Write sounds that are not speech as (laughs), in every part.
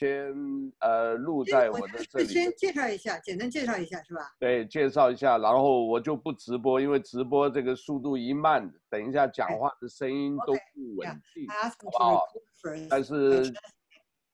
先呃录在我的这里。先介绍一下，简单介绍一下是吧？对，介绍一下，然后我就不直播，因为直播这个速度一慢，等一下讲话的声音都不稳定，好不好？但是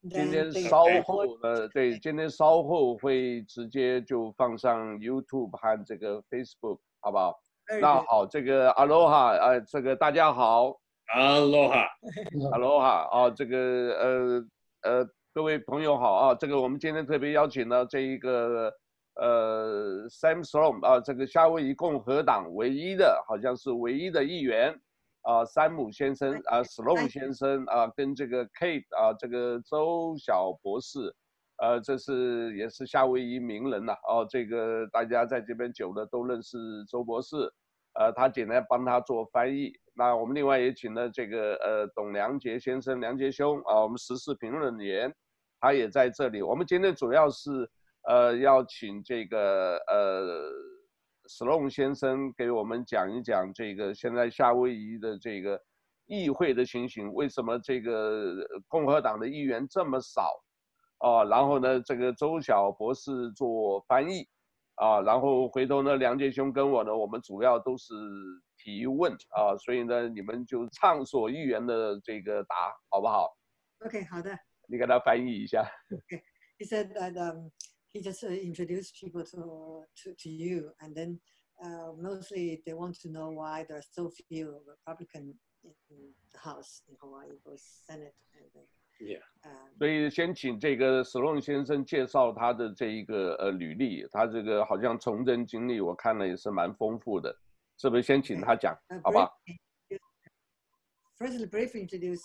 今天稍后呢，对，今天稍后会直接就放上 YouTube 和这个 Facebook，好不好？那好，这个 Aloha，呃，这个大家好。Aloha，Aloha 啊，这个呃呃，各位朋友好啊，这个我们今天特别邀请了这一个呃 Sam Sloan 啊，这个夏威夷共和党唯一的，好像是唯一的议员啊，山姆先生啊，Sloan 先生啊，跟这个 Kate 啊，这个周小博士，呃，这是也是夏威夷名人呐，哦，这个大家在这边久了都认识周博士，呃，他简单帮他做翻译。那我们另外也请了这个呃董良杰先生，良杰兄啊，我们时事评论员，他也在这里。我们今天主要是呃要请这个呃史隆先生给我们讲一讲这个现在夏威夷的这个议会的情形，为什么这个共和党的议员这么少啊？然后呢，这个周晓博士做翻译啊，然后回头呢，梁杰兄跟我呢，我们主要都是。提问啊，所以呢，你们就畅所欲言的这个答，好不好？OK，好的。你给他翻译一下。He (laughs) said that um, he just uh, introduced people to, to to you, and then uh, mostly they want to know why there are so few Republican in the House in Hawaii, both Senate and the Yeah. 所以先请这个 Slom 先生介绍他的这一个呃履历，他这个好像从政经历我看了也是蛮丰富的，是不是？先请他讲，好吧？First, briefly introduce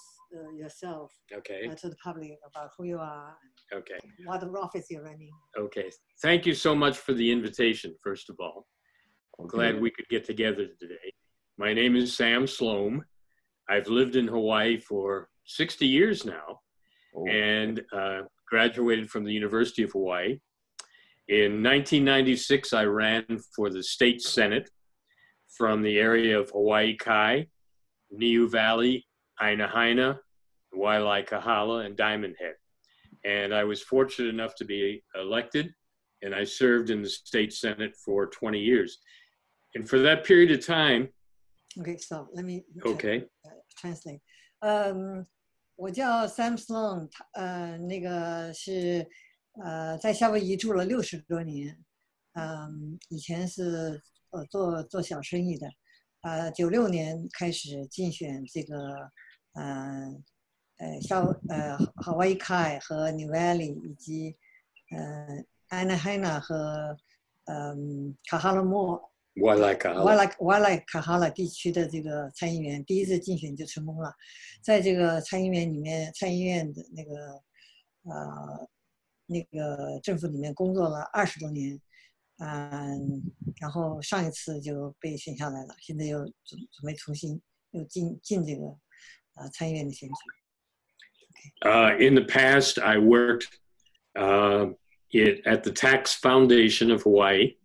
yourself. Okay. To the public about who you are. Okay. What office you're running. Okay. Thank you so much for the invitation. First of all, I'm glad we could get together today. My name is Sam Slom. I've lived in Hawaii for 60 years now, oh. and uh, graduated from the University of Hawaii. In 1996, I ran for the state senate from the area of Hawaii Kai, Niu Valley, Aina Haina, Waialae Kahala, and Diamond Head. And I was fortunate enough to be elected, and I served in the state senate for 20 years. And for that period of time, Okay, so let me okay translate. 嗯、um,，我叫 Sam Slom，呃，那个是呃在夏威夷住了六十多年，嗯，以前是呃做做小生意的，呃，九六年开始竞选这个呃，呃，小呃，Hawaii Kai 和 New Valley 以及呃，Anaheim 和嗯，卡哈拉莫瓦莱卡瓦莱瓦莱卡哈拉地区的这个参议员，第一次竞选就成功了，在这个参议员里面，参议院的那个，呃，那个政府里面工作了二十多年。嗯，然后上一次就被选下来了，现在又准准备重新又进进这个 Okay. Uh, in the past, I worked uh, it, at the Tax Foundation of Hawaii,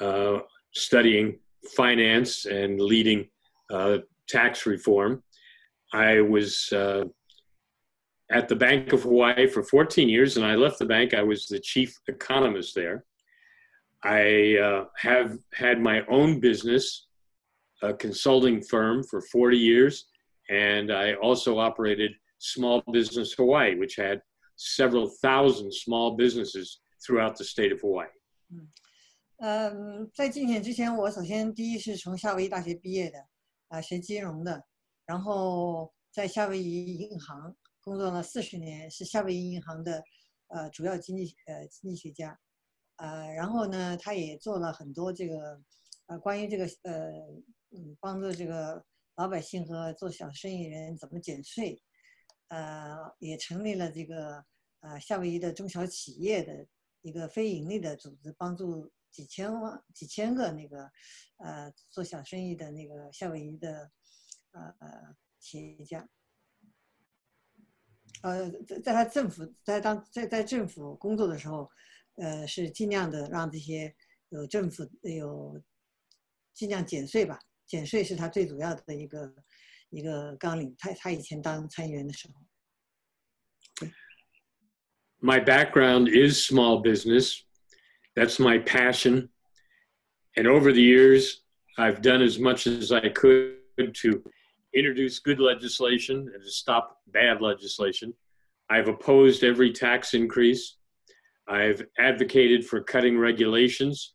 uh, studying finance and leading uh, tax reform. I was uh, at the Bank of Hawaii for 14 years, and I left the bank. I was the chief economist there. I uh, have had my own business, a consulting firm for 40 years, and I also operated Small Business Hawaii, which had several thousand small businesses throughout the state of Hawaii. 嗯，在竞选之前，我首先第一是从夏威夷大学毕业的，啊，学金融的，然后在夏威夷银行工作了四十年，是夏威夷银行的呃主要经济呃经济学家。呃，然后呢，他也做了很多这个，呃，关于这个呃，嗯，帮助这个 老百姓和做小生意人怎么减税，呃，也成立了这个呃夏威夷的中小企业的一个非盈利的组织，帮助几千万、几千个那个呃做小生意的那个夏威夷的呃呃企业家。呃，在在他政府在当在在政府工作的时候。呃，是尽量的让这些有政府有尽量减税吧，减税是他最主要的一个一个纲领。他他以前当参议员的时候。 my background is small business. That's my passion. And over the years, I've done as much as I could to introduce good legislation and to stop bad legislation. I've opposed every tax increase. I've advocated for cutting regulations.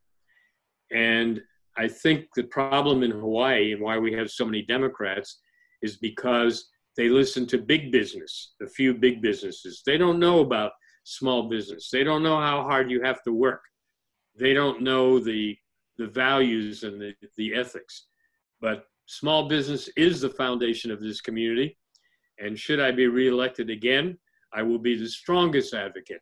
And I think the problem in Hawaii and why we have so many Democrats is because they listen to big business, the few big businesses. They don't know about small business. They don't know how hard you have to work. They don't know the the values and the, the ethics. But small business is the foundation of this community. And should I be reelected again, I will be the strongest advocate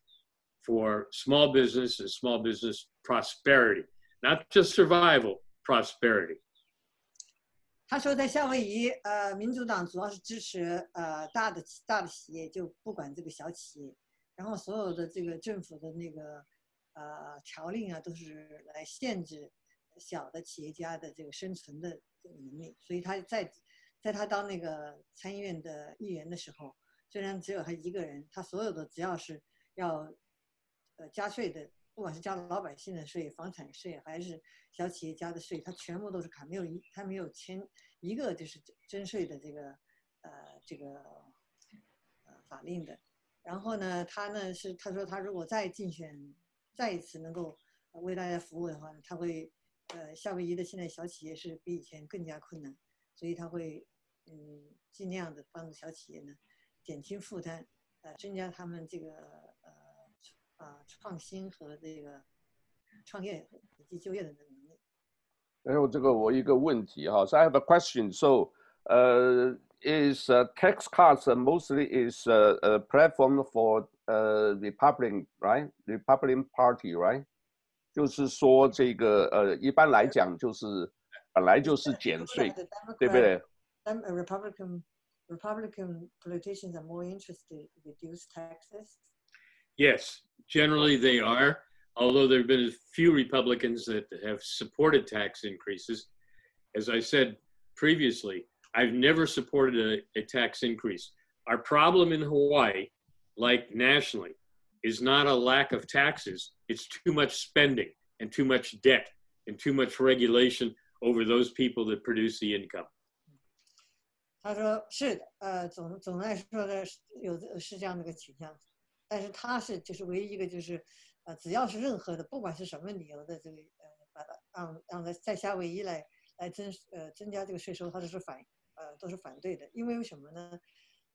for small business and small business prosperity, not just survival, prosperity. 他说，在夏威夷，呃，民主党主要是支持呃大的大的企业，就不管这个小企业，然后所有的这个政府的那个呃条令啊，都是来限制小的企业家的这个生存的这个能力。所以他在在他当那个参议院的议员的时候，虽然只有他一个人，他所有的只要是要呃加税的，不管是加老百姓的税、房产税还是小企业家的税，他全部都是砍，没有一他没有签一个就是征税的这个呃这个呃法令的。然后呢，他呢是他说他如果再竞选，再一次能够为大家服务的话，他会呃夏威夷的现在小企业是比以前更加困难，所以他会嗯尽量的帮助小企业呢减轻负担，呃增加他们这个啊创新和这个创业以及就业的能力。然后这个我一个问题哈，So I have a question. So, uh, is uh, tax cuts mostly is uh, a platform for uh, Republican, right? Republican Party, right? 就是说这个呃，一般来讲就是本来就是减税，对不对？Republican Republican politicians are more interested in reduce taxes. Yes, generally they are. Although there have been a few Republicans that have supported tax increases, as I said previously, I've never supported a, a tax increase. Our problem in Hawaii, like nationally, is not a lack of taxes, it's too much spending and too much debt and too much regulation over those people that produce the income. 他说是的，呃，总总的来说的有是这样的一个倾向， 但是他是就是唯一一个就是，呃，只要是任何的，不管是什么理由的这个呃，把它让让在在夏威夷来来增呃增加这个税收，他都是反呃，都是反对的，因为为什么呢？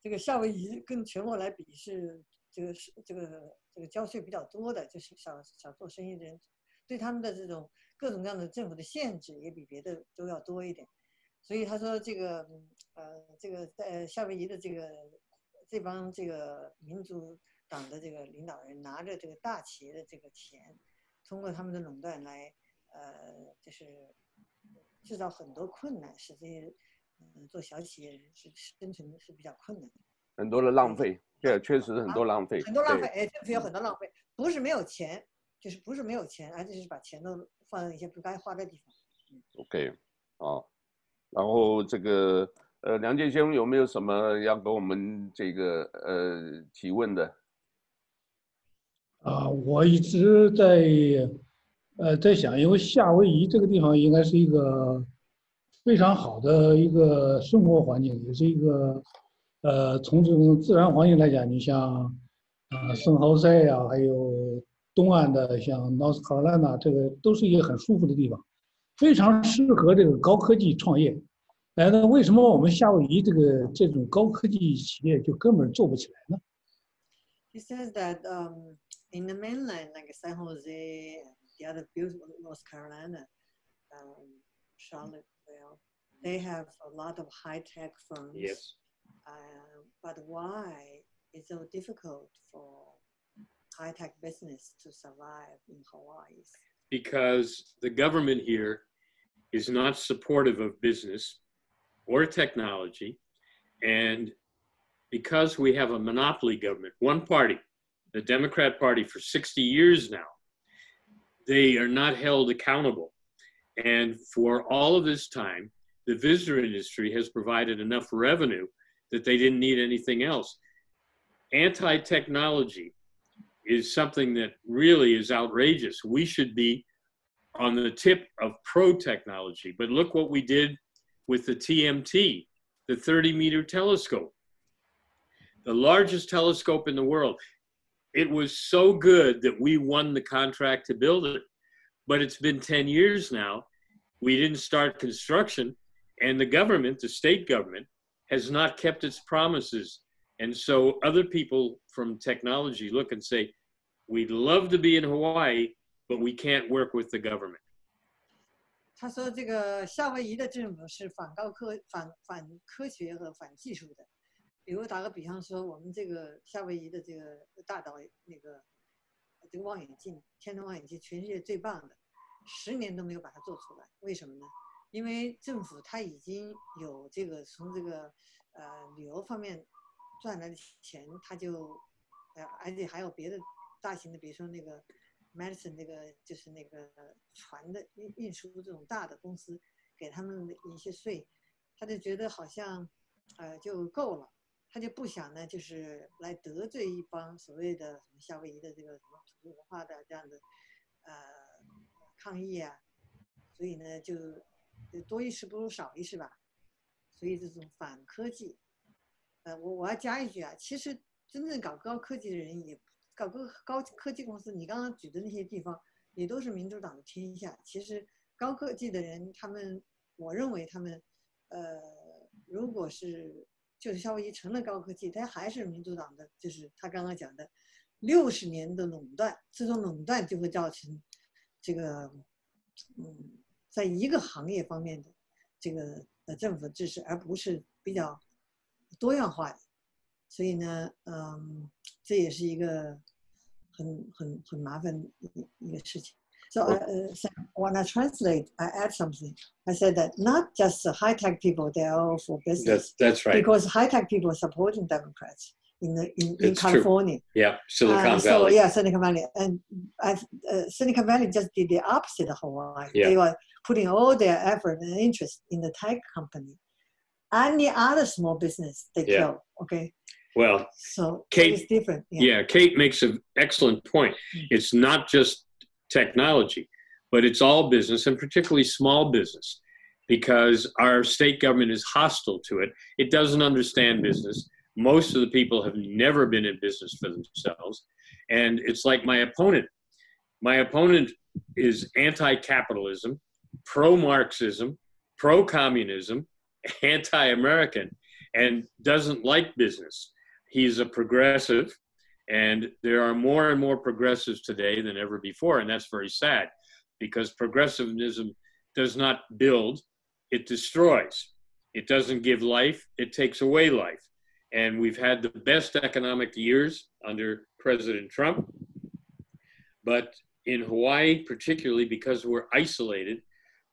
这个夏威夷跟全国来比是这个是这个这个交税比较多的，就是想想做生意的人，对他们的这种各种各样的政府的限制也比别的都要多一点。所以他说这个呃，这个在夏威夷的这个这帮这个民族党的这个领导人拿着这个大企业的这个钱，通过他们的垄断来呃，就是制造很多困难，使这些。嗯，做小企业人是生存是比较困难的，很多的浪费，对，确实很多浪费，很多浪费，哎，政府有很多浪费，不是没有钱，就是不是没有钱，而且是把钱都放在一些不该花的地方。OK，啊，然后这个呃，梁建兄有没有什么要跟我们这个呃提问的？啊，我一直在呃在想，因为夏威夷这个地方应该是一个。非常好的一个生活环境，也是一个，呃，从这种自然环境来讲，你像，啊，圣豪塞呀，还有东岸的像 North Carolina，这个都是一个很舒服的地方，非常适合这个高科技创业。哎，那为什么我们夏威夷这个这种高科技企业就根本做不起来呢？He says that um in the mainland like San Jose, the other beautiful North Carolina, um, Charlotte. well. They have a lot of high tech firms. Yes. Uh, but why is it so difficult for high tech business to survive in Hawaii? Because the government here is not supportive of business or technology. And because we have a monopoly government, one party, the Democrat Party, for 60 years now, they are not held accountable and for all of this time, the visitor industry has provided enough revenue that they didn't need anything else. Anti technology is something that really is outrageous. We should be on the tip of pro technology. But look what we did with the TMT, the 30 meter telescope, the largest telescope in the world. It was so good that we won the contract to build it. But it's been 10 years now. We didn't start construction, and the government, the state government, has not kept its promises. And so other people from technology look and say, we'd love to be in Hawaii, but we can't work with the government. 他说：“这个夏威夷的政府是反高科、反反科学和反技术的。 比如打个比方说，我们这个夏威夷的这个大岛那个这个望远镜，天文望远镜，全世界最棒的，十年都没有把它做出来。为什么呢？因为政府它已经有这个从这个呃旅游方面赚来的钱，它就呃而且还有别的大型的，比如说那个。” medicine 那个就是那个船的运运输这种大的公司，给他们一些税，他就觉得好像，呃就够了，他就不想呢，就是来得罪一帮所谓的什么夏威夷的这个什么土著文化的这样的，呃抗议啊，所以呢就多一事不如少一事吧，所以这种反科技，呃我我要加一句啊，其实真正搞高科技的人也。搞个高科技公司，你刚刚举的那些地方也都是民主党的天下。其实高科技的人，他们，我认为他们，呃，如果是就是夏威夷成了高科技，它还是民主党的，就是他刚刚讲的六十年的垄断，这种垄断就会造成这个，嗯，在一个行业方面的这个呃政府支持，而不是比较多样化的。所以呢，嗯，这也是一个很很很麻烦一一个事情。So I, uh, so when I translate, I add something. I said that not just the high tech people, they are all for business. That's, that's right. Because high tech people are supporting Democrats in the in, in California. True. Yeah, Silicon uh, Valley. So yeah, Silicon Valley, and uh, Silicon Valley just did the opposite of Hawaii. Yeah. They were putting all their effort and interest in the tech company. Any other small business they yeah. kill. Okay. Well, so Kate, it's different. Yeah. yeah, Kate makes an excellent point. Mm. It's not just technology, but it's all business and particularly small business because our state government is hostile to it. It doesn't understand business. Most of the people have never been in business for themselves. And it's like my opponent. My opponent is anti capitalism, pro Marxism, pro communism, anti American, and doesn't like business he's a progressive, and there are more and more progressives today than ever before, and that's very sad because progressivism does not build, it destroys. It doesn't give life, it takes away life. And we've had the best economic years under President Trump. But in Hawaii, particularly because we're isolated,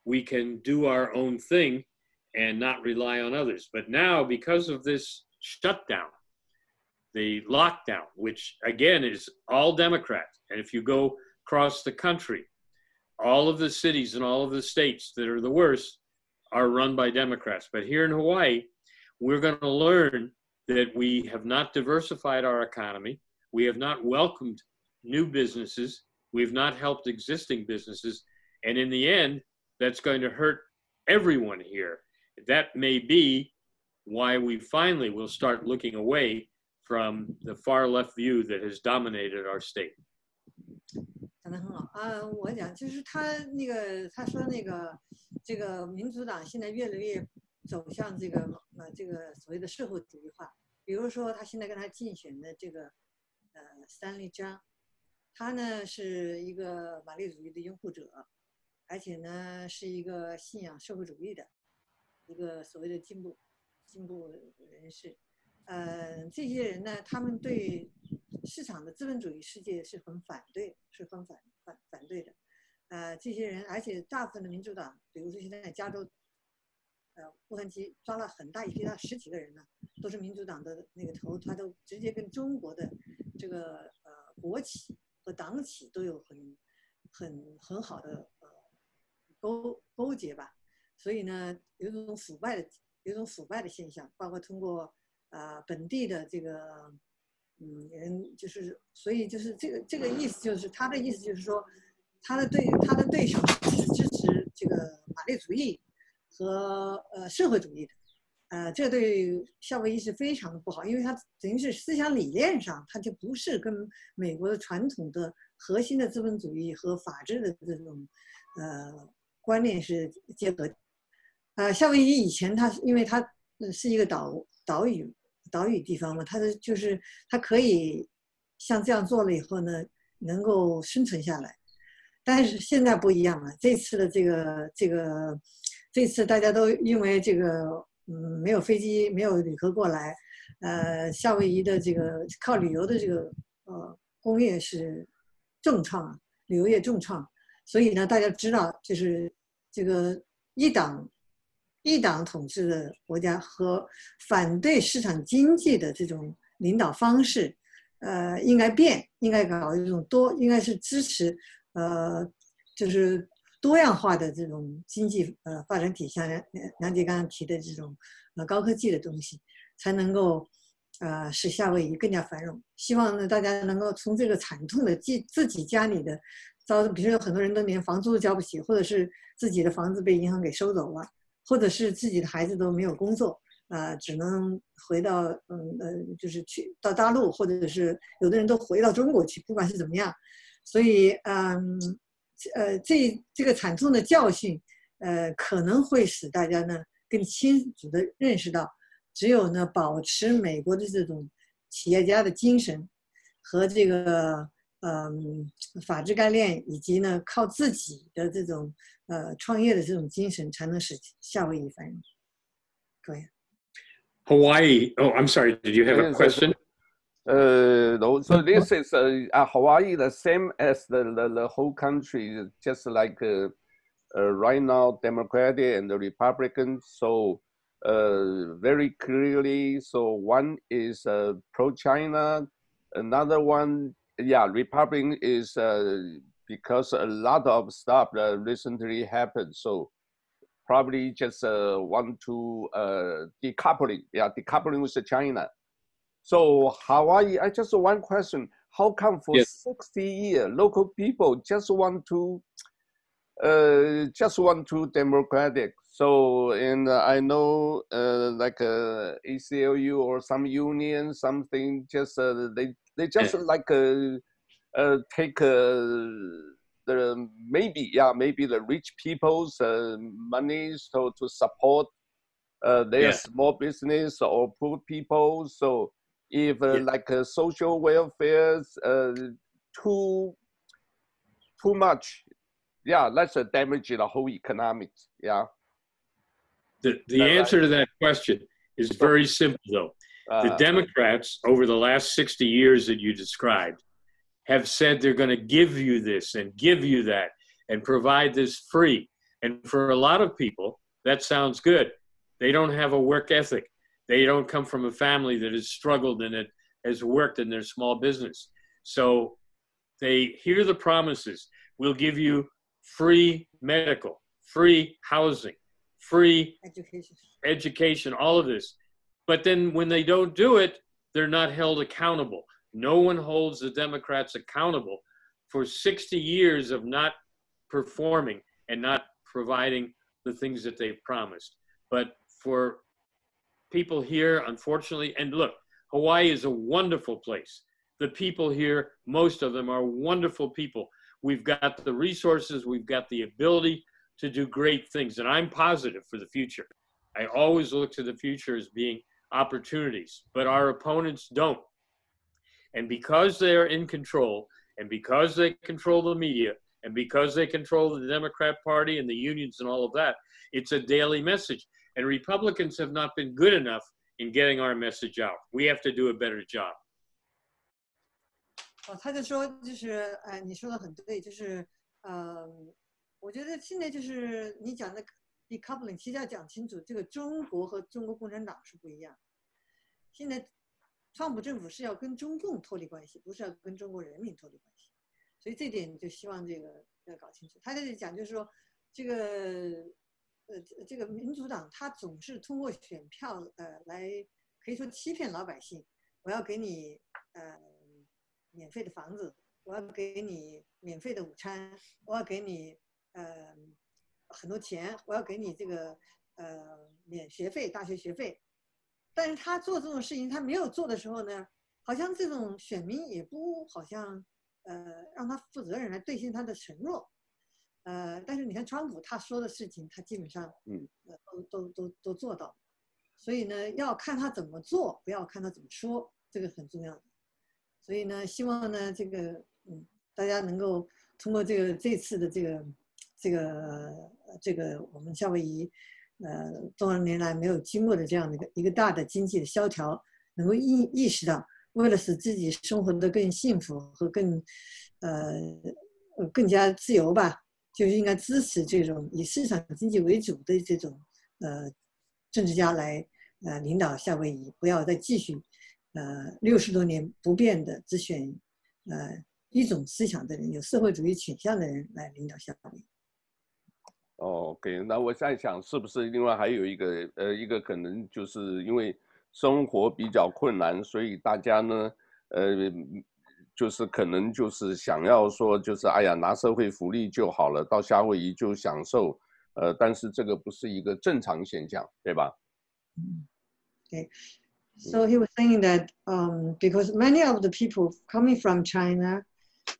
we can do our own thing and not rely on others. But now, because of this shutdown, the lockdown, which again is all Democrat. And if you go across the country, all of the cities and all of the states that are the worst are run by Democrats. But here in Hawaii, we're going to learn that we have not diversified our economy. We have not welcomed new businesses. We've not helped existing businesses. And in the end, that's going to hurt everyone here. That may be why we finally will start looking away from the far left view that has dominated our state. 讲得很好啊！我讲就是他那个他说那个这个民主党现在越来越走向这个呃这个所谓的社会主义化。比如说他现在跟他竞选的这个呃 Stanley 张，他呢是一个马列主义的拥护者，而且呢是一个信仰社会主义的一个所谓的进步进步人士。呃，这些人呢，他们对市场的资本主义世界是很反对，是很反反反对的。呃，这些人，而且大部分的民主党，比如说现在加州，呃，洛杉矶抓了很大一批，他十几个人呢，都是民主党的那个头，他都直接跟中国的这个呃国企和党企都有很很很好的呃勾勾结吧。所以呢，有一种腐败的，有一种腐败的现象，包括通过。啊，本地的这个，嗯，人就是所以就是这个这个意思，就是他的意思就是说，他的对他的对手是支持这个马列主义和呃社会主义的。呃，这对夏威夷是非常的不好，因为他等于是思想理念上，他就不是跟美国的传统的核心的资本主义和法治的这种呃观念是结合。呃，夏威夷以前它因为它是一个岛岛屿岛屿地方嘛，它的就是它可以像这样做了以后呢，能够生存下来。但是现在不一样了，这次的这个这个这次大家都因为这个。嗯，没有飞机，没有旅客过来，呃，夏威夷的这个靠旅游的这个呃工业是重创，旅游业重创，所以呢，大家知道，就是这个一党一党统治的国家和反对市场经济的这种领导方式，呃，应该变，应该搞一种多，应该是支持，呃，就是。多样化的这种经济呃发展体，像梁梁杰刚刚提的这种呃高科技的东西，才能够呃使夏威夷更加繁荣。希望呢大家能够从这个惨痛的自自己家里的遭，比如说有很多人都连房租都交不起，或者是自己的房子被银行给收走了，或者是自己的孩子都没有工作啊，只能回到嗯呃就是去到大陆，或者是有的人都回到中国去，不管是怎么样，所以嗯。呃，这这个惨痛的教训，呃，可能会使大家呢更清楚的认识到，只有呢保持美国的这种企业家的精神和这个嗯法治概念，以及呢靠自己的这种呃创业的这种精神，才能使夏威夷繁荣。可以。Hawaii. Oh, I'm sorry. Did you have a question? Uh, no, so this is uh, uh, Hawaii, the same as the, the, the whole country, just like uh, uh, right now, Democratic and the Republican. So uh, very clearly, so one is uh, pro-China, another one, yeah, Republican is uh, because a lot of stuff that recently happened. So probably just uh, want to uh, decoupling, yeah, decoupling with China. So Hawaii, I just one question: How come for yes. sixty years local people just want to, uh, just want to democratic? So and I know uh, like uh, ACLU or some union something just uh, they they just like uh, uh, take uh, the maybe yeah maybe the rich people's uh, money so to support uh, their yeah. small business or poor people. So if uh, yeah. like social welfare uh, too too much yeah that's a damage the whole economics yeah. The, the answer to that question is very simple though the uh, democrats over the last 60 years that you described have said they're going to give you this and give you that and provide this free and for a lot of people that sounds good they don't have a work ethic they don't come from a family that has struggled and it has worked in their small business. So they hear the promises. We'll give you free medical, free housing, free education, education, all of this. But then when they don't do it, they're not held accountable. No one holds the Democrats accountable for 60 years of not performing and not providing the things that they've promised. But for people here, unfortunately, and look, Hawaii is a wonderful place. The people here, most of them are wonderful people. We've got the resources, we've got the ability to do great things, and I'm positive for the future. I always look to the future as being opportunities, but our opponents don't. And because they are in control, and because they control the media, and because they control the Democrat Party and the unions and all of that, it's a daily message. And Republicans have not been good enough in getting our message out. We have to do a better job. 哦，他就说，就是，哎，你说的很对，就是，呃，我觉得现在就是你讲的 decoupling，其实要讲清楚，这个中国和中国共产党是不一样。现在，川普政府是要跟中共脱离关系，不是要跟中国人民脱离关系，所以这点就希望这个要搞清楚。他在这里讲就是说，这个。呃，这个民主党他总是通过选票呃来可以说欺骗老百姓，我要给你呃免费的房子，我要给你免费的午餐，我要给你呃很多钱，我要给你这个呃免学费，大学学费。但是他做这种事情，他没有做的时候呢，好像这种选民也不好像呃让他负责任来兑现他的承诺。呃，但是你看川普他说的事情，他基本上嗯呃都都都都做到。所以呢，要看他怎么做，不要看他怎么说，这个很重要的。所以呢，希望呢，这个嗯，大家能够通过这个这次的这个这个这个我们夏威夷呃多少年来没有经过的这样的一个一个大的经济的萧条，能够意意识到，为了使自己生活的更幸福和更呃更加自由吧，就是应该支持这种以市场经济为主的这种呃政治家来。呃，领导夏威夷不要再继续，呃，六十多年不变的只选，呃，一种思想的人，有社会主义倾向的人来领导夏威夷。OK，那我在想，是不是另外还有一个，呃，一个可能就是因为生活比较困难，所以大家呢，呃，就是可能就是想要说，就是哎呀，拿社会福利就好了，到夏威夷就享受，呃，但是这个不是一个正常现象，对吧？Okay, so he was saying that um, because many of the people coming from China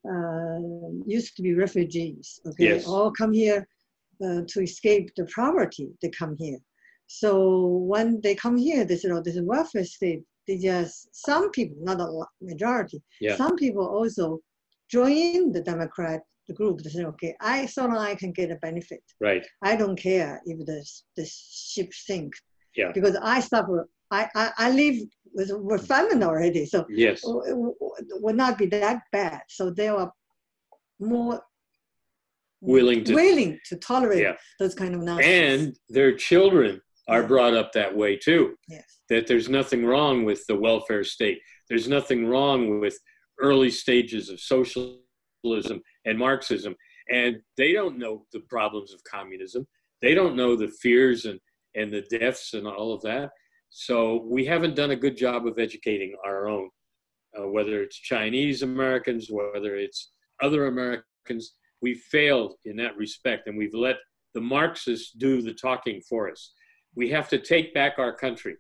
uh, used to be refugees, okay, Yes. all come here uh, to escape the poverty. They come here. So when they come here, they said, "Oh, this is welfare state." They just some people, not a lot, majority. Yeah. Some people also join the Democrat the group. They said, "Okay, I so long I can get a benefit. Right. I don't care if the the ship sinks. Yeah. because I suffer. I, I, I live with, with famine already, so Yes. it w- would not be that bad. So they are more Willing to willing to tolerate Yeah. those kind of nonsense. and their children are Yeah. brought up that way too. yes, that there's nothing wrong with the welfare state. There's nothing wrong with early stages of socialism and Marxism. And they don't know the problems of communism. They don't know the fears and, and the deaths and all of that. So we haven't done a good job of educating our own, uh, whether it's Chinese Americans, whether it's other Americans We failed in that respect, and we've let the Marxists do the talking for us. We have to take back our country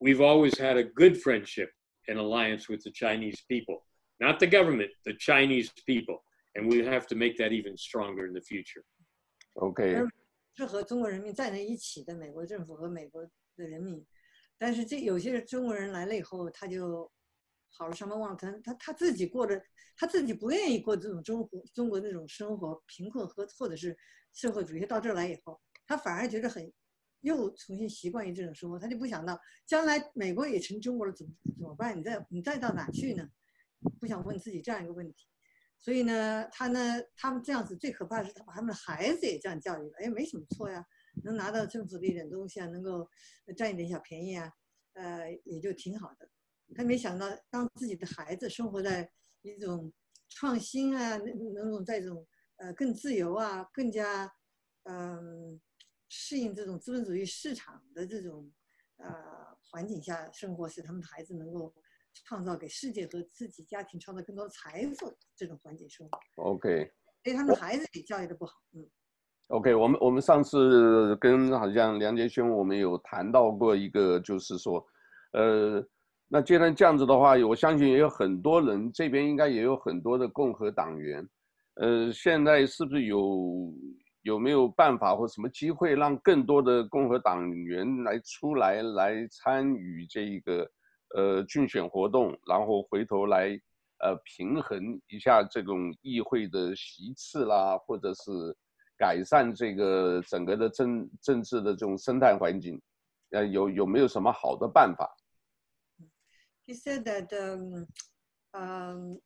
we've always had a good friendship and alliance with the Chinese people, not the government, the Chinese people. And we have to make that even stronger in the future. OK，是和中国人民站在一起的美国政府和美国的人民，但是这有些中国人来了以后，他就 好了伤疤忘了疼，他他自己过着，他自己不愿意过这种中国中国那种生活，贫困和或者是社会主义。到这儿来以后，他反而觉得很又重新习惯于这种生活，他就不想到将来美国也成中国了，怎么怎么办？你再你再到哪去呢？不想问自己这样一个问题。所以呢，他呢，他们这样子最可怕的是，他把他们的孩子也这样教育了，哎，没什么错呀，能拿到政府的一点东西啊，能够占一点小便宜啊，呃，也就挺好的。他没想到，让自己的孩子生活在一种创新啊，那那种在一种呃更自由啊，更加嗯、适应这种资本主义市场的这种呃环境下生活，使他们的孩子能够创造给世界和自己家庭创造更多财富这种环境生活，OK 所以他们的孩子也教育的不好，嗯。OK，我们我们上次跟好像梁杰轩我们有谈到过一个，就是说，呃，那既然这样子的话，我相信也有很多人这边应该也有很多的共和党员，呃，现在是不是有有没有办法或什么机会让更多的共和党员来出来来参与这一个呃竞选活动，然后回头来呃平衡一下这种议会的席次啦，或者是改善这个整个的政政治的这种生态环境，呃，有有没有什么好的办法？He said that um, um,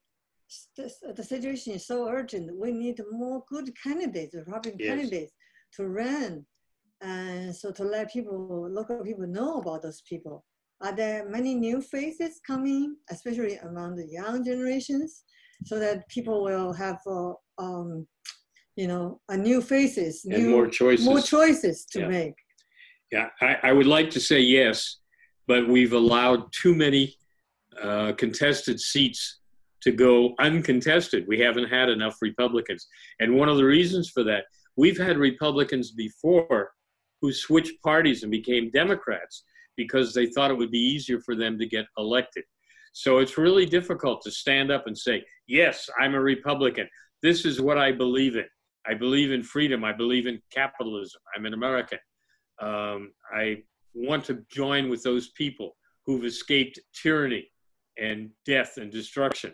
the, the situation is so urgent. We need more good candidates, Republican Yes. candidates, to run, and so to let people, local people, know about those people. Are there many new faces coming, especially among the young generations, so that people will have, uh, um, you know, a new faces, And new more choices. more choices to Yeah. make. Yeah, I, I would like to say yes, but we've allowed too many uh, contested seats to go uncontested. We haven't had enough Republicans. And one of the reasons for that, we've had Republicans before who switched parties and became Democrats because they thought it would be easier for them to get elected. So it's really difficult to stand up and say, yes, I'm a Republican. This is what I believe in. I believe in freedom. I believe in capitalism. I'm an American. Um, I want to join with those people who've escaped tyranny and death and destruction.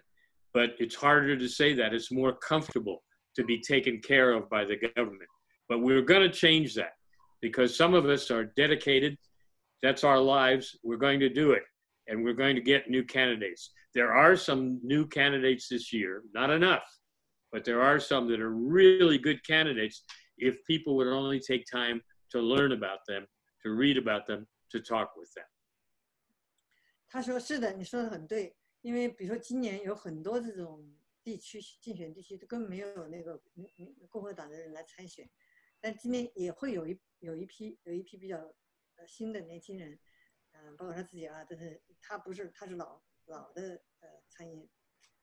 But it's harder to say that. It's more comfortable to be taken care of by the government. But we're going to change that because some of us are dedicated. That's our lives. We're going to do it. And we're going to get new candidates. There are some new candidates this year, not enough, but there are some that are really good candidates if people would only take time to learn about them, to read about them, to talk with them. 他说：“是的，你说的很对。因为比如说今年有很多这种地区竞选地区都根本没有那个共和党的人来参选，但今年也会有一有一批有一批比较呃新的年轻人，嗯，包括他自己啊，但是他不是他是老老的呃参议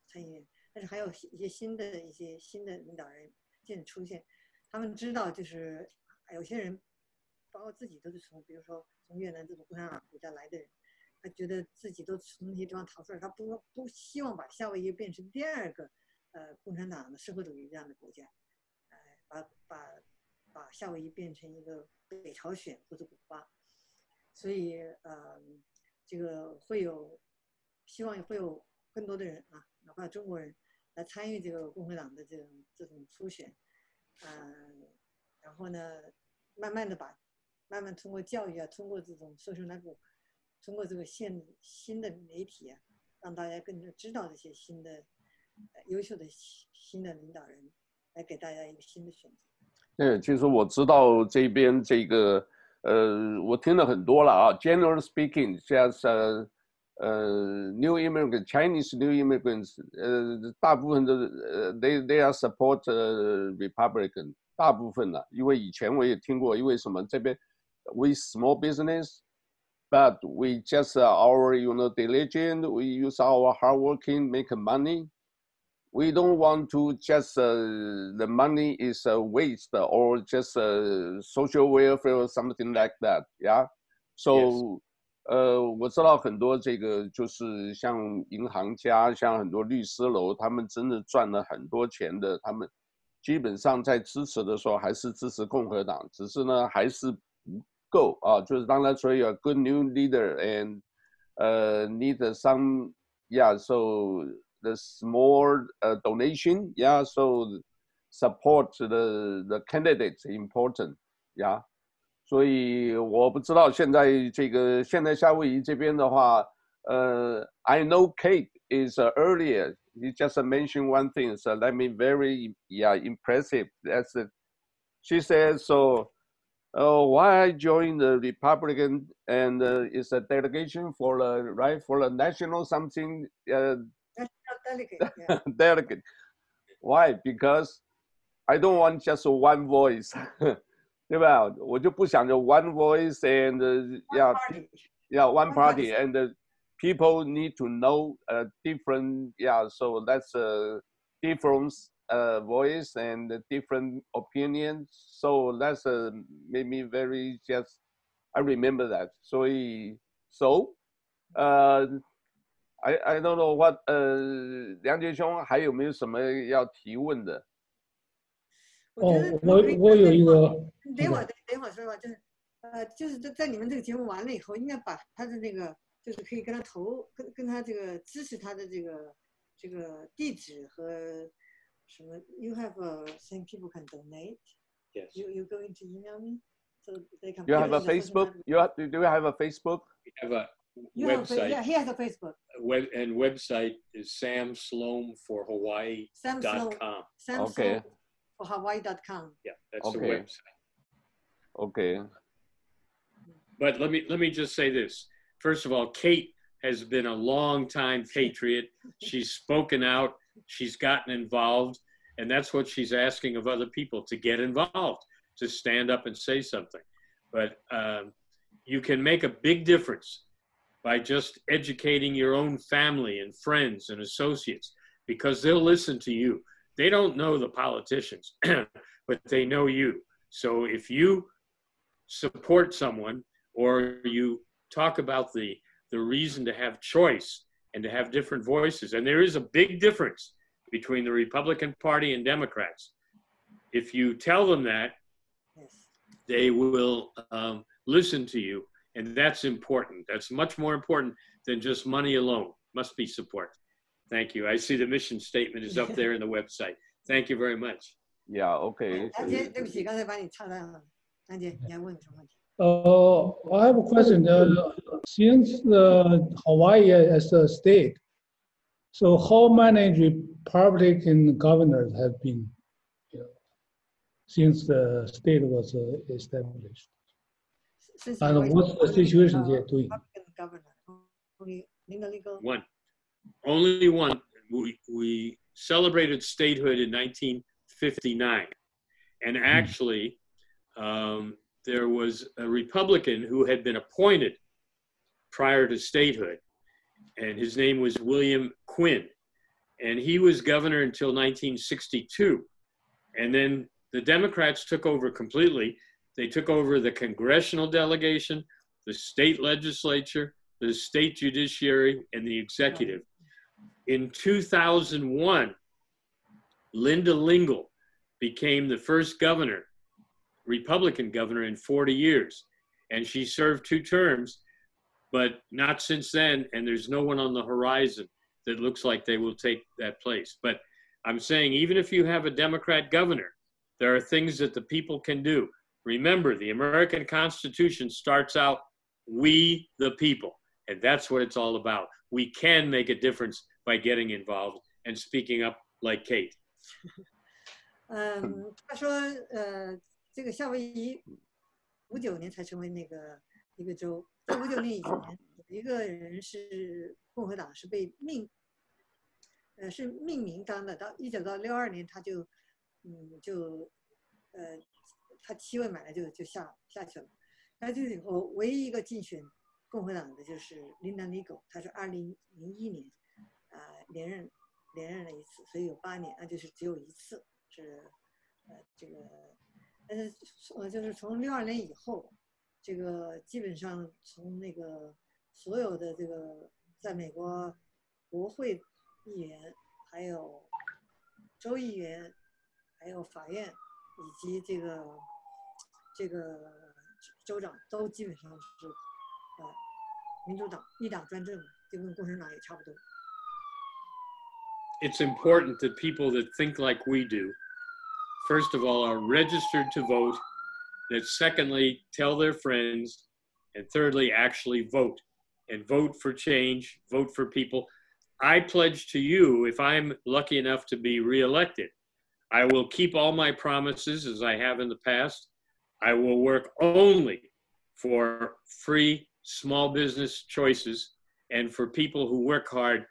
参议员，但是还有一些新的一些新的领导人渐出现，他们知道就是有些人，包括自己都是从比如说从越南这种共产党国家来的人。”他觉得自己都从那些地方逃出来，他不不希望把夏威夷变成第二个呃共产党的社会主义这样的国家，呃，把把把夏威夷变成一个北朝鲜或者古巴，所以呃，这个会有希望会有更多的人啊，哪怕中国人来参与这个共和党的这种这种初选，嗯，然后呢，慢慢的把慢慢通过教育啊，通过这种 social network。通过这个现新的媒体啊，让大家更知道这些新的、优秀的新的领导人，来给大家一个新的选择。嗯，其实我知道这边这个，呃，我听了很多了啊。General speaking，像是呃，new immigrant Chinese new immigrants，呃，大部分的呃，they they are support Republican，大部分的，因为以前我也听过，因为什么这边 we small business。but we just uh, our you know diligent we use our hard working make money we don't want to just uh, the money is a waste or just uh, social welfare or something like that yeah so yes. 呃，我知道很多这个就是像银行家，像很多律师楼，他们真的赚了很多钱的。他们基本上在支持的时候还是支持共和党，只是呢还是不 go 啊，就是当然所以 a good new leader and uh need some yeah so the small uh, donation yeah so support the the candidates important yeah 所以我不知道现在这个现在夏威夷这边的话，呃，I know Kate is uh, earlier. You just mentioned one thing, so let me very yeah impressive. That's it. She said so uh, why I joined the Republican and uh, it's a delegation for the right for the national something uh, delegate. (laughs) Yeah. delegate. Why? Because I don't want just one voice. (laughs) 对吧？我就不想着 one voice and uh, yeah, party. yeah, one, One party, party. and uh, people need to know uh, different. Yeah, so that's a difference uh, voice and different opinions. So that's uh, made me very just. I remember that. So so, uh, I I don't know what 呃，梁杰兄还有没有什么要提问的？我觉得哦我可以我有一个等会儿等等会儿说吧，就是呃，就是在在你们这个节目完了以后，应该把他的那个，就是可以跟他投，跟跟他这个支持他的这个这个地址和 什么，you have a some people can donate. Yes. You you going to email me so they can. You have a in the social Facebook? You have, do you have a Facebook? We have a You have a, website. yeah, he has a Facebook. Web and website is Sam Slom for Hawaii Sam dot Slom, com. Sam Okay. Slom for Hawaii.com. Yeah, that's the Okay. website. Okay. But let me let me just say this. First of all, Kate has been a long time (laughs) patriot. She's spoken out. She's gotten involved, and that's what she's asking of other people to get involved, to stand up and say something. But um, you can make a big difference by just educating your own family and friends and associates because they'll listen to you. They don't know the politicians, (clears throat) but they know you. So if you support someone or you talk about the, the reason to have choice and to have different voices, and there is a big difference between the Republican Party and Democrats. If you tell them that, Yes. they will um, listen to you. And that's important. That's much more important than just money alone. Must be support. Thank you. I see the mission statement is up (laughs) there in the website. Thank you very much. Yeah, OK，丹姐，对不起，刚才把你岔断了。丹姐，你要问什么问题？ Uh, I have a question. Uh, since uh, Hawaii as a state, so how many Republican governors have been you know, since the state was uh, established? Since And what's the situation uh, they're doing? Republican governor, only Lingle. One, only one. We, we celebrated statehood in 1959. And actually, um, there was a Republican who had been appointed prior to statehood, and his name was William Quinn. And he was governor until 1962. And then the Democrats took over completely. They took over the congressional delegation, the state legislature, the state judiciary, and the executive. In 2001, Linda Lingle became the first governor, Republican governor in 40 years. And she served two terms, but not since then. And there's no one on the horizon that looks like they will take that place. But I'm saying, even if you have a Democrat governor, there are things that the people can do. Remember, the American Constitution starts out, we the people. And that's what it's all about. We can make a difference by getting involved and speaking up like Kate. um, special uh, 这个夏威夷五九年才成为那个一个州，在五九年以前，有一个人是共和党是被命，呃，是命名当的。到一九到六二年，他就，嗯，就，呃，他七位买了就就下下去了。那这以后唯一一个竞选共和党的就是 Linda Legal，他是二零零一年啊、连任连任了一次，所以有八年，那就是只有一次是呃这个，但是呃就是从六二年以后，这个基本上从那个所有的这个在美国国会议员，还有州议员，还有法院以及这个这个州长都基本上是呃民主党一党专政，就跟共产党也差不多。 It's important that people that think like we do, first of all, are registered to vote, that secondly, tell their friends, and thirdly, actually vote and vote for change, vote for people. I pledge to you, if I'm lucky enough to be reelected, I will keep all my promises as I have in the past. I will work only for free small business choices and for people who work hard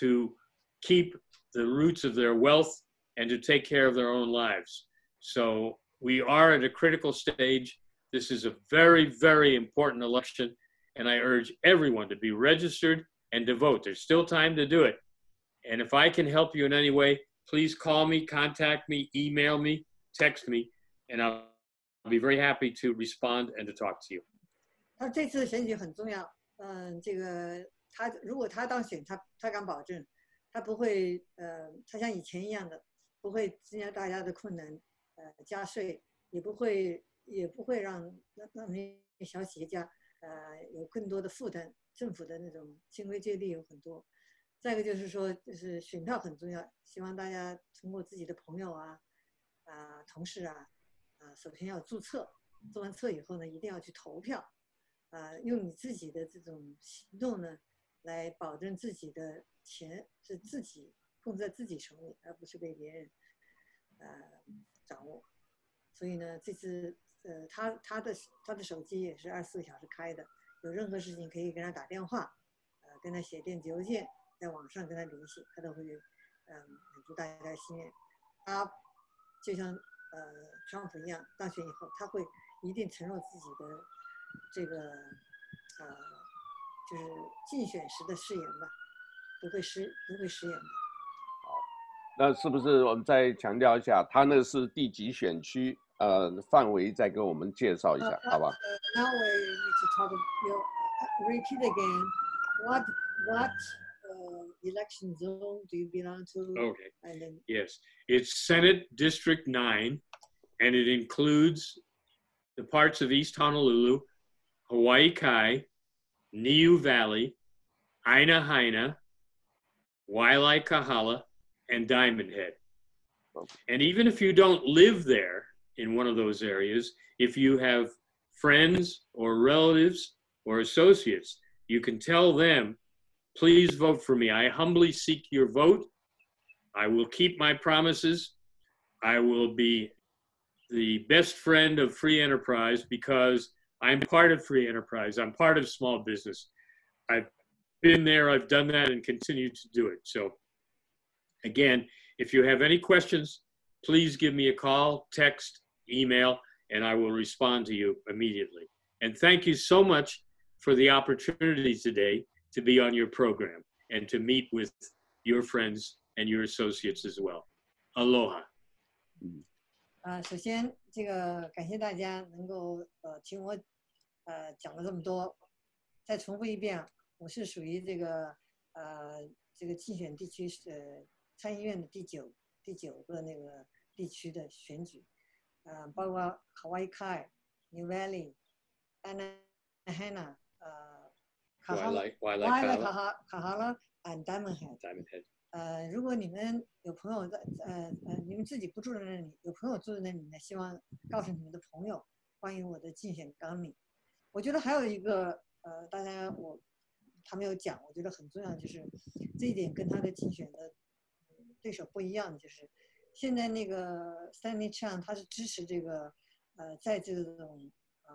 to keep the roots of their wealth and to take care of their own lives. So we are at a critical stage. This is a very, very important election, and I urge everyone to be registered and to vote. There's still time to do it. And if I can help you in any way, please call me, contact me, email me, text me, and I'll, I'll be very happy to respond and to talk to you. 他这次选举很重要，嗯，这个他如果他当选，他他敢保证，他不会呃，他像以前一样的， 不会增加大家的困难，呃，加税，也不会也不会让让让那些小企业家呃有更多的负担，政府的那种清规戒律有很多。再一个就是说，就是选票很重要，希望大家通过自己的朋友啊、啊、同事啊、啊，首先要注册，做完册以后呢，一定要去投票。啊，用你自己的这种行动呢，来保证自己的钱是自己控制在自己手里，而不是被别人呃掌握。所以呢，这次呃，他他的他的手机也是二十四个小时开的，有任何事情可以跟他打电话，呃，跟他写电子邮件，在网上跟他联系，他都会嗯满足大家的心愿。他就像呃川普一样，当选以后他会一定承诺自己的。这个呃，就是竞选时的誓言吧，不会失不会食言的。那是不是我们再强调一下，他那是第几选区？呃，范围再给我们介绍一下，uh, Now we need to talk. You uh, repeat again. What what uh, election zone do you belong to? Okay. And then, yes, it's Senate District Nine, and it includes the parts of East Honolulu, Hawaii Kai, Niu Valley, Aina Haina, Waialae Kahala, and Diamond Head. And even if you don't live there in one of those areas, if you have friends or relatives or associates, you can tell them Please vote for me. I humbly seek your vote. I will keep my promises. I will be the best friend of free enterprise because I'm part of free enterprise. I'm part of small business. I've been there, I've done that, and continue to do it. So, again, if you have any questions, please give me a call, text, email, and I will respond to you immediately. And thank you so much for the opportunity today to be on your program and to meet with your friends and your associates as well. Aloha. 啊，首先这个感谢大家能够呃听我呃讲了这么多，再重复一遍，我是属于这个呃这个竞选地区是 参议院的第九第九个那个地区的选举，呃，包括 Hawaii Kai、New Valley、Anahena、呃。卡哈拉，瓦莱卡哈卡哈拉，and Diamond Head。Diamond Head。呃，如果你们有朋友在，呃呃，你们自己不住在那里，有朋友住在那里呢，希望告诉你们的朋友，欢迎我的竞选纲领。我觉得还有一个，呃，大家我他没有讲，我觉得很重要，就是这一点跟他的竞选的对手不一样，就是现在那个 Stanley Chang 他是支持这个，呃，在这种啊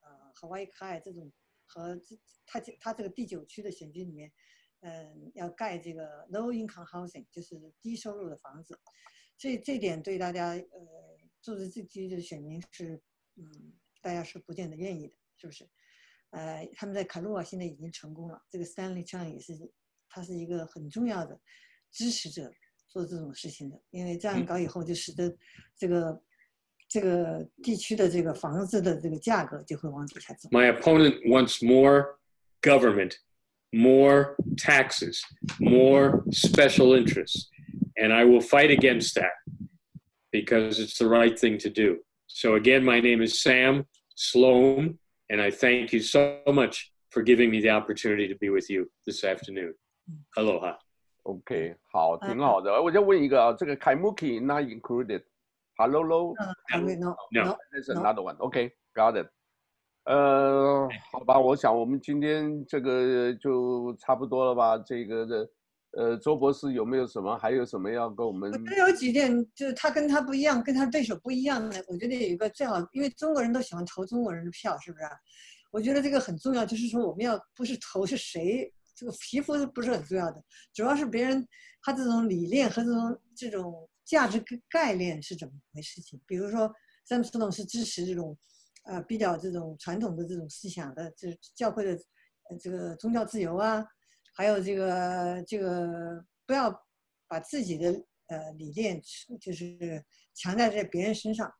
啊 Hawaii Kai 这种。和这他这他这个第九区的选区里面，嗯，要盖这个 low income housing，就是低收入的房子，这这点对大家呃住在这区的选民是，嗯，大家是不见得愿意的，是不是？呃，他们在卡鲁瓦现在已经成功了，这个 Stanley Chang 也是，他是一个很重要的支持者 My opponent wants more government, more taxes, more special interests, and I will fight against that because it's the right thing to do. So again, my name is Sam Slom, and I thank you so much for giving me the opportunity to be with you this afternoon. Mm. Aloha. OK，好，挺好的。我再问一个啊，这个 Kaimuki not included。Hello. No, no, no. There's another one. Okay, got it. 呃，好吧，我想我们今天这个就差不多了吧。这个的，呃，周博士有没有什么，还有什么要跟我们？我觉得有几点，就是他跟他不一样，跟他对手不一样的。我觉得有一个最好，因为中国人都喜欢投中国人的票，是不是？我觉得这个很重要，就是说我们要不是投是谁，这个皮肤不是很重要的，主要是别人他这种理念和这种这种。价值概念是怎么回事？情，比如说，詹姆斯总是支持这种，呃，比较这种传统的这种思想的，这教会的，这个宗教自由啊，还有这个这个不要把自己的呃理念就是强加在别人身上。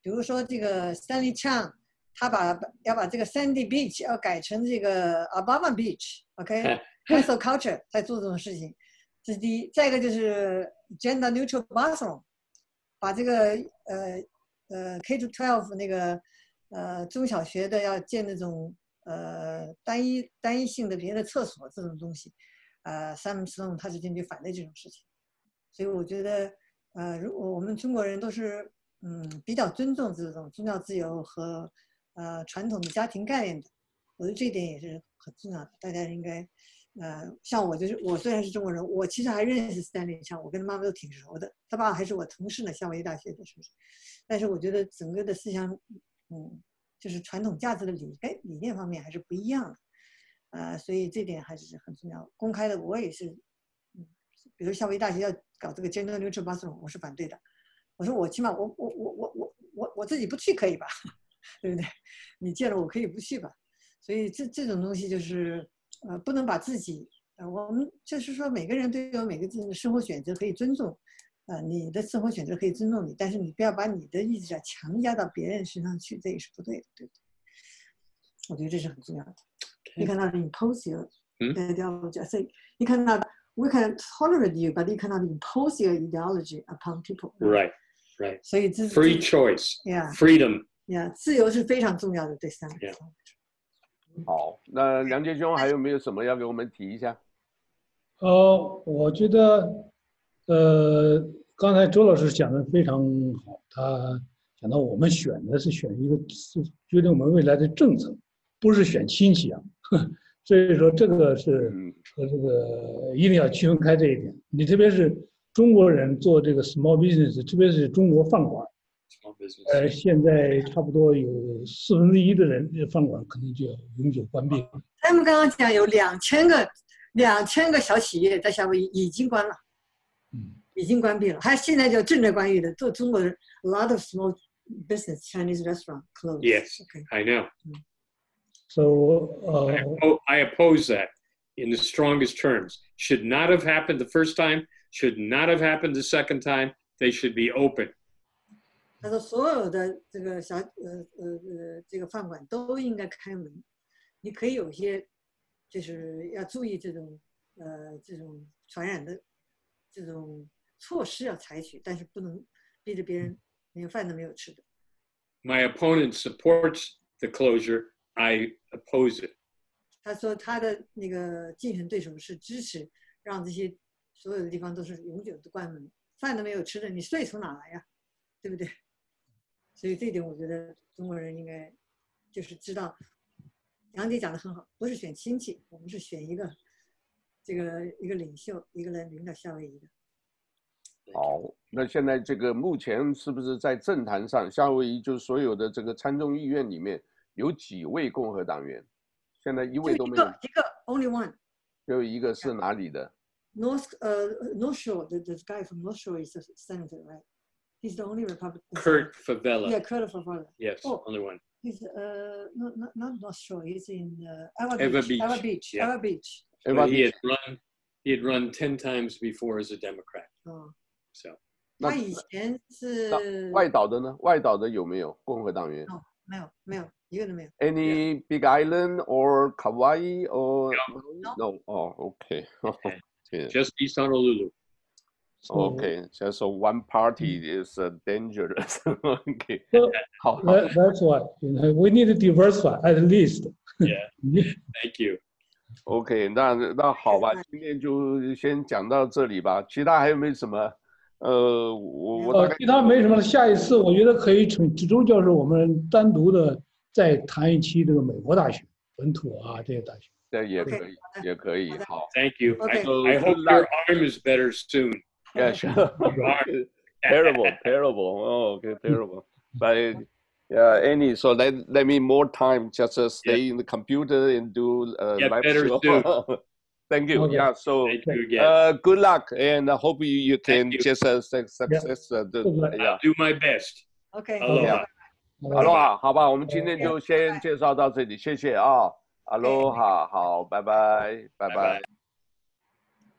比如说这个 Stanley Chang，他把要把这个 Sandy Beach 要改成这个 a b a m a Beach，OK，Cancel (laughs) Culture 在做这种事情。这是第一，再一个就是 gender neutral bathroom，把这个呃呃 K to twelve 那个呃中小学的要建那种呃单一单一性的别的厕所这种东西，呃，Sam Stone 他是坚决反对这种事情，所以我觉得呃，如果我们中国人都是嗯比较尊重这种宗教自由和呃传统的家庭概念的，我觉得这一点也是很重要的，大家应该。呃，像我就是，我虽然是中国人，我其实还认识 Stanley，像我跟他妈妈都挺熟的，他爸还是我同事呢，夏威夷大学的，是不是？但是我觉得整个的思想，嗯，就是传统价值的理概理念方面还是不一样的，呃，所以这点还是很重要。公开的我也是，嗯，比如夏威夷大学要搞这个 gender neutral bathroom，我是反对的。我说我起码我我我我我我我自己不去可以吧？对不对？你借了我可以不去吧？所以这这种东西就是。呃，不能把自己，呃，我们就是说每个人都有每个自己的生活选择可以尊重，呃，你的生活选择可以尊重你，但是你不要把你的意志啊强加到别人身上去，这也是不对的，对不对？我觉得这是很重要的。You cannot impose your ideology. So you cannot, we can tolerate you, but you cannot impose your ideology upon people. Right, right. 所以这 Free choice, Yeah, freedom. yeah，自由是非常重要的，对三个 Yeah. 好，那梁杰兄还有没有什么要给我们提一下？呃，我觉得，呃，刚才周老师讲的非常好，他讲到我们选的是选一个是决定我们未来的政策，不是选亲戚啊。(laughs) 所以说这个是嗯和这个一定要区分开这一点。你特别是中国人做这个 small business，特别是中国饭馆呃， business. 现在差不多有四分之一的人这饭馆可能就要永久关闭了。他们刚刚讲有两千个两千个小企业在夏威夷已经关了，嗯，已经关闭了，还现在就正在关闭的。做中国人，a lot of small business Chinese restaurant closed. Yes. Okay. I know. So I, 呃， oppo- I oppose that in the strongest terms. Should not have happened the first time, should not have happened the second time. They should be open. 他说所有的这个小呃呃呃这个饭馆都应该开门，你可以有一些就是要注意这种呃这种传染的这种措施要采取，但是不能逼着别人连饭都没有吃的。My opponent supports the closure. I oppose it. 他说他的那个竞选对手是支持让这些所有的地方都是永久的关门，饭都没有吃的，你税从哪来呀？对不对？所以这一点我觉得中国人应该就是知道，杨姐讲的很好，不是选亲戚，我们是选一个这个一个领袖，一个人领导夏威夷的。好，那现在这个目前是不是在政坛上，夏威夷就所有的这个参众议院里面有几位共和党员？现在一位都没有一个，一个 only one 只有一个是哪里的？North 呃 North Shore the the guy from North Shore is a senator right? He's the only Republican. Kurt Fevella. Yeah, Kurt Fevella. Yes, oh. only one. He's uh, not, not, not North Shore. He's in uh, Ewa, Ewa Beach. Beach. Ewa Beach. Yeah. Ewa Beach. Ewa he had run. He had run ten times before as a Democrat. Oh. So. 他以前是外岛的呢？外岛的有没有共和党员？哦，没有，没有，一个都没有。Any. Uh, Big Island or Kauai or no? No. Oh, okay. (laughs) okay. Just East Honolulu. so Okay. So one party is uh, dangerous. (laughs) okay. So (laughs) 好。 that, that's why you know, we need to diversify at least. Yeah. (laughs) Thank you. OK，那那好吧，今天就先讲到这里吧。其他还有没有什么？呃，我我大概，呃其他没什么了。下一次我觉得可以请周教授，我们单独的再谈一期这个美国大学本土啊这些大学。这也 OK，可以，也可以。好 Thank you. I, Okay. I hope your arm is better soon. ，Yeah, sure. (laughs) (laughs) terrible, terrible. Oh, okay, terrible. But yeah, Annie, so let let me more time just uh, stay in the computer and do uh, Get live better show. soon. (laughs) Thank you. Okay. Yeah. So. Thank you again. Uh, good luck, and I hope you, you can Thank you. just uh, suc- success uh, the Good luck. yeah. I'll do my best. OK， Aloha. 阿罗哈，好吧，我们今天就先介绍到这里，谢谢啊，阿罗哈，好，拜拜，拜拜拜拜。